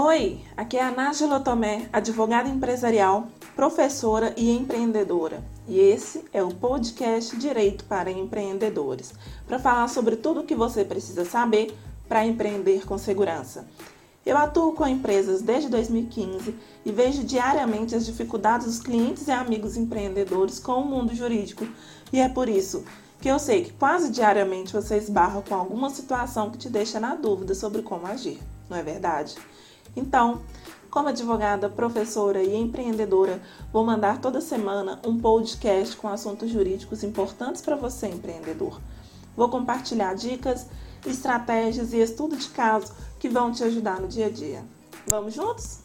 Oi, aqui é a Nájila Tomé, advogada empresarial, professora e empreendedora. E esse é o podcast Direito para Empreendedores, para falar sobre tudo o que você precisa saber para empreender com segurança. Eu atuo com empresas desde 2015 e vejo diariamente as dificuldades dos clientes e amigos empreendedores com o mundo jurídico, e é por isso que eu sei que quase diariamente você esbarra com alguma situação que te deixa na dúvida sobre como agir, não é verdade? Então, como advogada, professora e empreendedora, vou mandar toda semana um podcast com assuntos jurídicos importantes para você, empreendedor. Vou compartilhar dicas, estratégias e estudo de caso que vão te ajudar no dia a dia. Vamos juntos?